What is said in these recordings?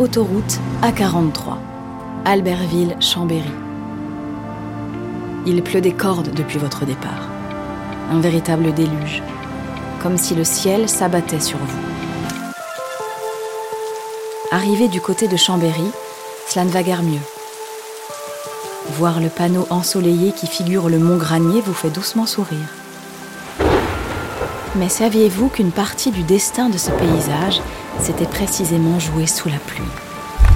autoroute A43, Albertville-Chambéry. Il pleut des cordes depuis votre départ. Un véritable déluge, comme si le ciel s'abattait sur vous. Arrivé du côté de Chambéry, cela ne va guère mieux. Voir le panneau ensoleillé qui figure le mont Granier vous fait doucement sourire. Mais saviez-vous qu'une partie du destin de ce paysage s'était précisément jouée sous la pluie?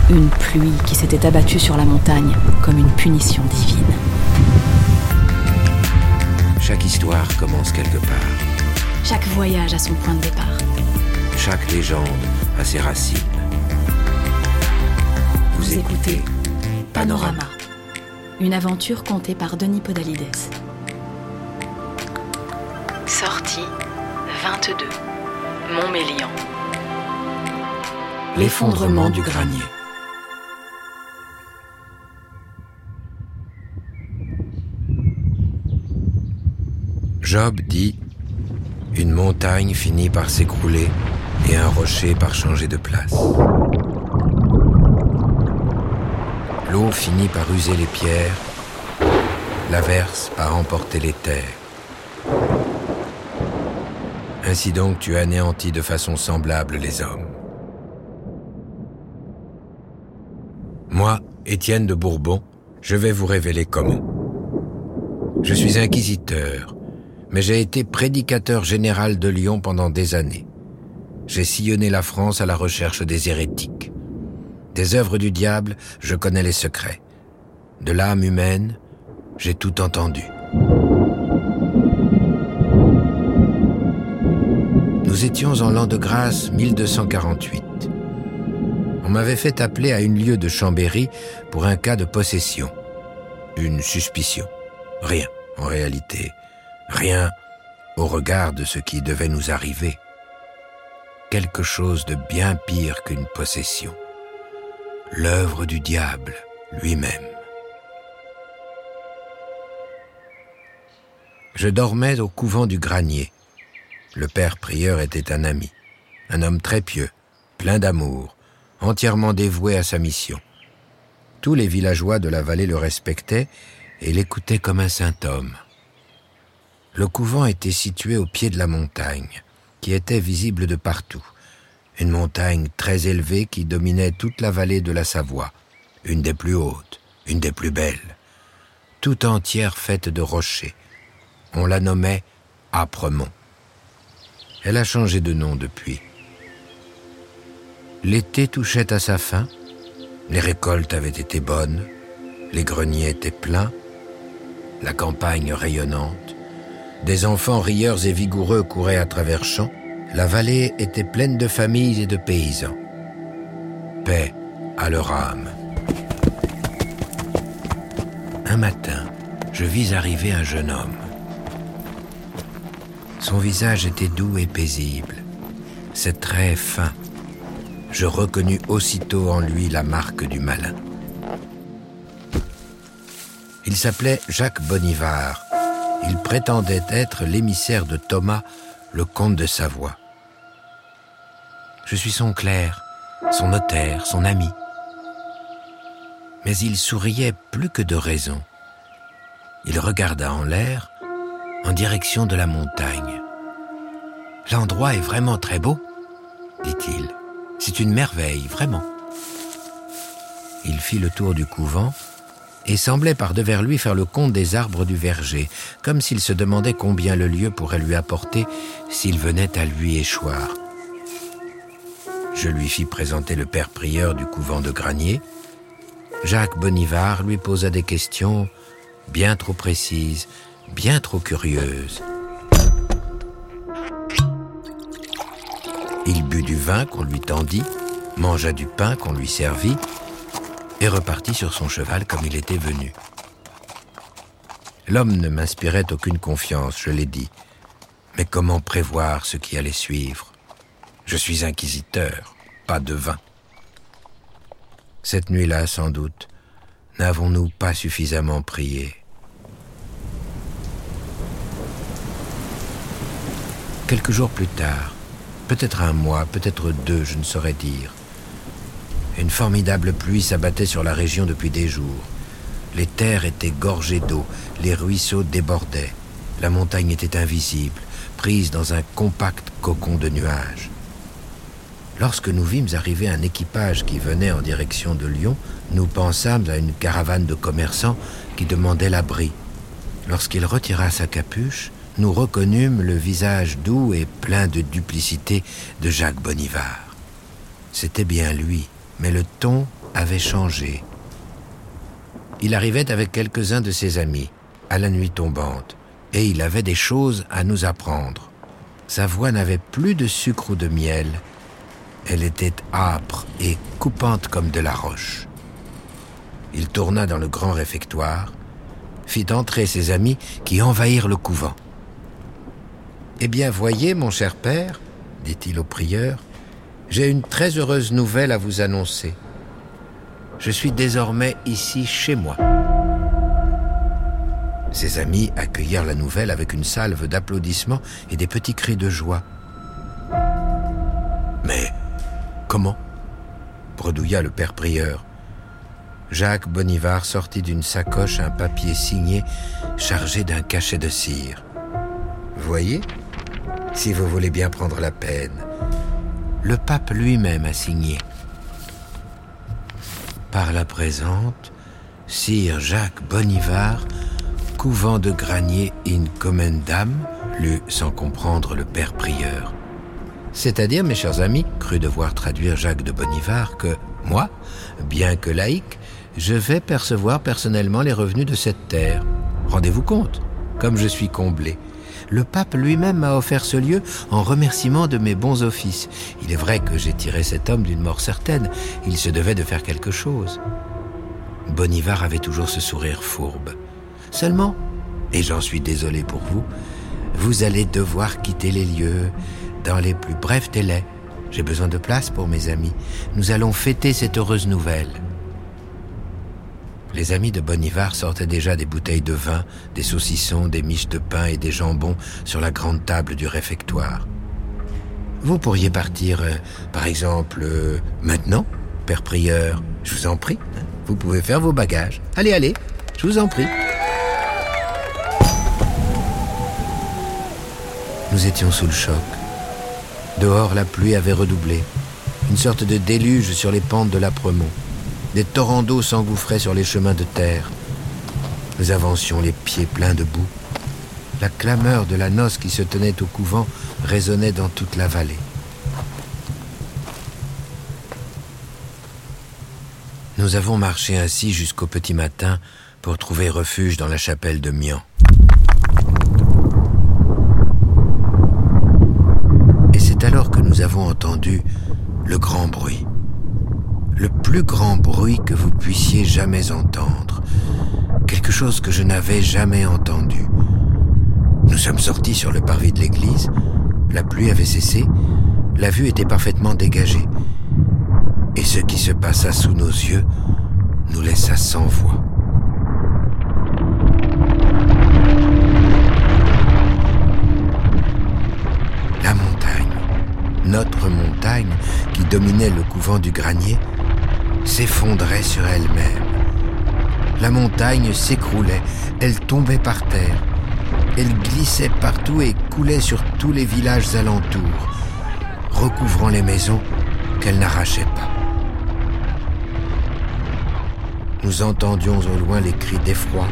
Une pluie qui s'était abattue sur la montagne comme une punition divine. Chaque histoire commence quelque part. Chaque voyage a son point de départ. Chaque légende a ses racines. Vous, écoutez Panorama. Une aventure contée par Denis Podalides. Sortie 22. Montmélian. L'effondrement du granier. Job dit Une montagne finit par s'écrouler et un rocher par changer de place. L'eau finit par user les pierres, l'averse par emporter les terres. Ainsi donc tu anéantis de façon semblable les hommes. Moi, Étienne de Bourbon, je vais vous révéler comment. Je suis inquisiteur, mais j'ai été prédicateur général de Lyon pendant des années. J'ai sillonné la France à la recherche des hérétiques. Des œuvres du diable, je connais les secrets. De l'âme humaine, j'ai tout entendu. Nous étions en l'an de grâce 1248. On m'avait fait appeler à une lieue de Chambéry pour un cas de possession. Une suspicion. Rien, en réalité. Rien au regard de ce qui devait nous arriver. Quelque chose de bien pire qu'une possession. L'œuvre du diable lui-même. Je dormais au couvent du Granier, le père prieur était un ami, un homme très pieux, plein d'amour, entièrement dévoué à sa mission. Tous les villageois de la vallée le respectaient et l'écoutaient comme un saint homme. Le couvent était situé au pied de la montagne, qui était visible de partout. Une montagne très élevée qui dominait toute la vallée de la Savoie, une des plus hautes, une des plus belles, tout entière faite de rochers. On la nommait Apremont. Elle a changé de nom depuis. L'été touchait à sa fin, les récoltes avaient été bonnes, les greniers étaient pleins, la campagne rayonnante, des enfants rieurs et vigoureux couraient à travers champs, la vallée était pleine de familles et de paysans. Paix à leur âme. Un matin, je vis arriver un jeune homme. Son visage était doux et paisible, ses traits fins. Je reconnus aussitôt en lui la marque du malin. Il s'appelait Jacques Bonivard. Il prétendait être l'émissaire de Thomas, le comte de Savoie. Je suis son clerc, son notaire, son ami. Mais il souriait plus que de raison. Il regarda en l'air en direction de la montagne. L'endroit est vraiment très beau, dit-il. C'est une merveille, vraiment. Il fit le tour du couvent et semblait par devers lui faire le compte des arbres du verger, comme s'il se demandait combien le lieu pourrait lui apporter s'il venait à lui échoir. Je lui fis présenter le père prieur du couvent de Granier. Jacques Bonivard lui posa des questions bien trop précises bien trop curieuse. Il but du vin qu'on lui tendit, mangea du pain qu'on lui servit, et repartit sur son cheval comme il était venu. L'homme ne m'inspirait aucune confiance, je l'ai dit. Mais comment prévoir ce qui allait suivre? Je suis inquisiteur, pas devin. Cette nuit-là, sans doute, n'avons-nous pas suffisamment prié? Quelques jours plus tard, peut-être un mois, peut-être deux, je ne saurais dire, Une formidable pluie s'abattait sur la région depuis des jours. Les terres étaient gorgées d'eau, les ruisseaux débordaient. La montagne était invisible, prise dans un compact cocon de nuages. Lorsque nous vîmes arriver un équipage qui venait en direction de Lyon, nous pensâmes à une caravane de commerçants qui demandait l'abri. Lorsqu'il retira sa capuche, nous reconnûmes le visage doux et plein de duplicité de Jacques Bonivard. C'était bien lui, mais le ton avait changé. Il arrivait avec quelques-uns de ses amis, à la nuit tombante, et il avait des choses à nous apprendre. Sa voix n'avait plus de sucre ou de miel, elle était âpre et coupante comme de la roche. Il tourna dans le grand réfectoire, fit entrer ses amis qui envahirent le couvent. Eh bien, voyez, mon cher père, dit-il au prieur, j'ai une très heureuse nouvelle à vous annoncer. Je suis désormais ici chez moi. Ses amis accueillirent la nouvelle avec une salve d'applaudissements et des petits cris de joie. Mais comment? bredouilla le père prieur. Jacques Bonivard sortit d'une sacoche un papier signé chargé d'un cachet de cire. Voyez, si vous voulez bien prendre la peine. Le pape lui-même a signé. Par la présente, Sire Jacques Bonivard, couvent de Granier in Commendam, lut sans comprendre le père prieur. C'est-à-dire, mes chers amis, crut devoir traduire Jacques de Bonivard, que moi, bien que laïque, je vais percevoir personnellement les revenus de cette terre. Rendez-vous compte, comme je suis comblé le pape lui-même m'a offert ce lieu en remerciement de mes bons offices. Il est vrai que j'ai tiré cet homme d'une mort certaine. Il se devait de faire quelque chose. Bonivar avait toujours ce sourire fourbe. Seulement, et j'en suis désolé pour vous, vous allez devoir quitter les lieux dans les plus brefs délais. J'ai besoin de place pour mes amis. Nous allons fêter cette heureuse nouvelle les amis de Bonivard sortaient déjà des bouteilles de vin, des saucissons, des miches de pain et des jambons sur la grande table du réfectoire. Vous pourriez partir, euh, par exemple, euh, maintenant, père prieur. Je vous en prie. Vous pouvez faire vos bagages. Allez, allez, je vous en prie. Nous étions sous le choc. Dehors, la pluie avait redoublé. Une sorte de déluge sur les pentes de l'Apremont. Des torrents d'eau s'engouffraient sur les chemins de terre. Nous avancions les pieds pleins de boue. La clameur de la noce qui se tenait au couvent résonnait dans toute la vallée. Nous avons marché ainsi jusqu'au petit matin pour trouver refuge dans la chapelle de Mian. Et c'est alors que nous avons entendu le grand bruit le plus grand bruit que vous puissiez jamais entendre, quelque chose que je n'avais jamais entendu. Nous sommes sortis sur le parvis de l'église, la pluie avait cessé, la vue était parfaitement dégagée, et ce qui se passa sous nos yeux nous laissa sans voix. La montagne, notre montagne qui dominait le couvent du granier, s'effondrait sur elle-même. La montagne s'écroulait, elle tombait par terre, elle glissait partout et coulait sur tous les villages alentours, recouvrant les maisons qu'elle n'arrachait pas. Nous entendions au loin les cris d'effroi,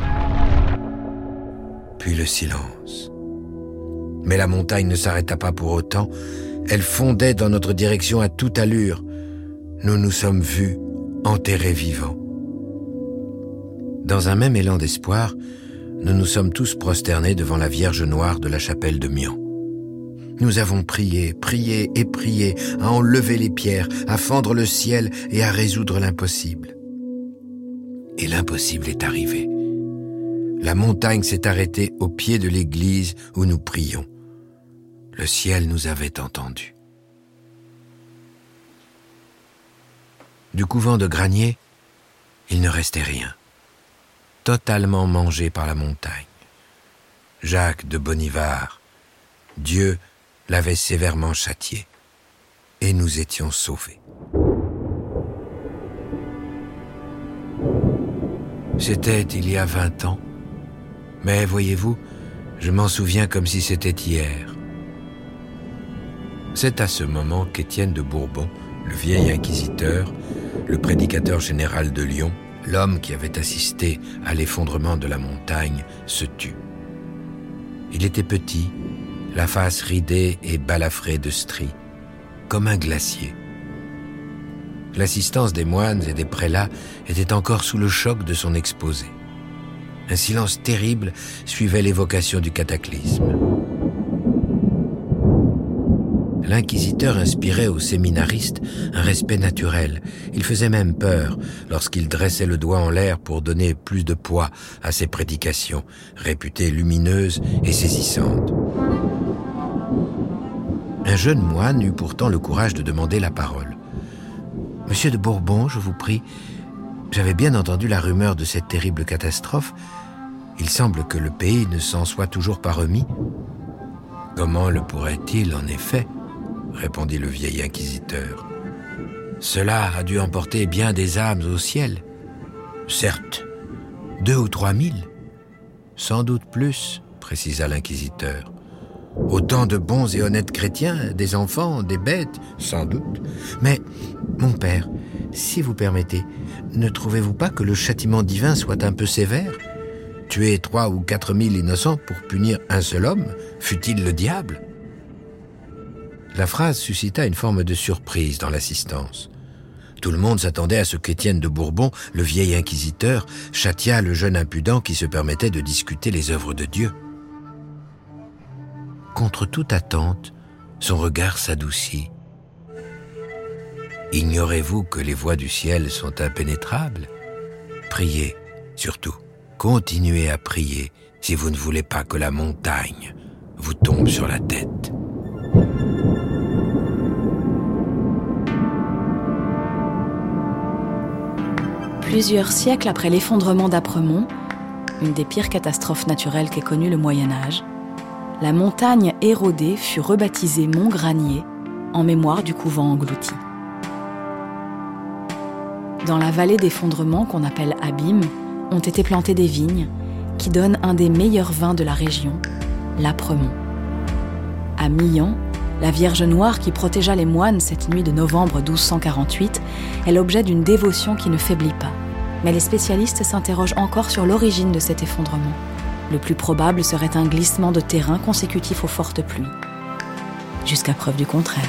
puis le silence. Mais la montagne ne s'arrêta pas pour autant, elle fondait dans notre direction à toute allure. Nous nous sommes vus enterrés vivants. Dans un même élan d'espoir, nous nous sommes tous prosternés devant la Vierge Noire de la chapelle de Mian. Nous avons prié, prié et prié à enlever les pierres, à fendre le ciel et à résoudre l'impossible. Et l'impossible est arrivé. La montagne s'est arrêtée au pied de l'église où nous prions. Le ciel nous avait entendus. du couvent de Granier, il ne restait rien, totalement mangé par la montagne. Jacques de Bonivard, Dieu l'avait sévèrement châtié, et nous étions sauvés. C'était il y a vingt ans, mais voyez-vous, je m'en souviens comme si c'était hier. C'est à ce moment qu'Étienne de Bourbon le vieil inquisiteur, le prédicateur général de Lyon, l'homme qui avait assisté à l'effondrement de la montagne, se tut. Il était petit, la face ridée et balafrée de stries, comme un glacier. L'assistance des moines et des prélats était encore sous le choc de son exposé. Un silence terrible suivait l'évocation du cataclysme. L'inquisiteur inspirait aux séminaristes un respect naturel. Il faisait même peur lorsqu'il dressait le doigt en l'air pour donner plus de poids à ses prédications, réputées lumineuses et saisissantes. Un jeune moine eut pourtant le courage de demander la parole. Monsieur de Bourbon, je vous prie, j'avais bien entendu la rumeur de cette terrible catastrophe. Il semble que le pays ne s'en soit toujours pas remis. Comment le pourrait-il, en effet répondit le vieil inquisiteur. Cela a dû emporter bien des âmes au ciel. Certes, deux ou trois mille. Sans doute plus, précisa l'inquisiteur. Autant de bons et honnêtes chrétiens, des enfants, des bêtes, sans doute. Mais, mon père, si vous permettez, ne trouvez-vous pas que le châtiment divin soit un peu sévère? Tuer trois ou quatre mille innocents pour punir un seul homme, fût-il le diable? La phrase suscita une forme de surprise dans l'assistance. Tout le monde s'attendait à ce qu'Étienne de Bourbon, le vieil inquisiteur, châtia le jeune impudent qui se permettait de discuter les œuvres de Dieu. Contre toute attente, son regard s'adoucit. Ignorez-vous que les voies du ciel sont impénétrables? Priez, surtout. Continuez à prier si vous ne voulez pas que la montagne vous tombe sur la tête. Plusieurs siècles après l'effondrement d'Apremont, une des pires catastrophes naturelles qu'ait connu le Moyen Âge, la montagne érodée fut rebaptisée Mont Granier en mémoire du couvent englouti. Dans la vallée d'effondrement qu'on appelle Abîme, ont été plantées des vignes qui donnent un des meilleurs vins de la région, l'Apremont. À Millan, la Vierge Noire qui protégea les moines cette nuit de novembre 1248 est l'objet d'une dévotion qui ne faiblit pas. Mais les spécialistes s'interrogent encore sur l'origine de cet effondrement. Le plus probable serait un glissement de terrain consécutif aux fortes pluies. Jusqu'à preuve du contraire.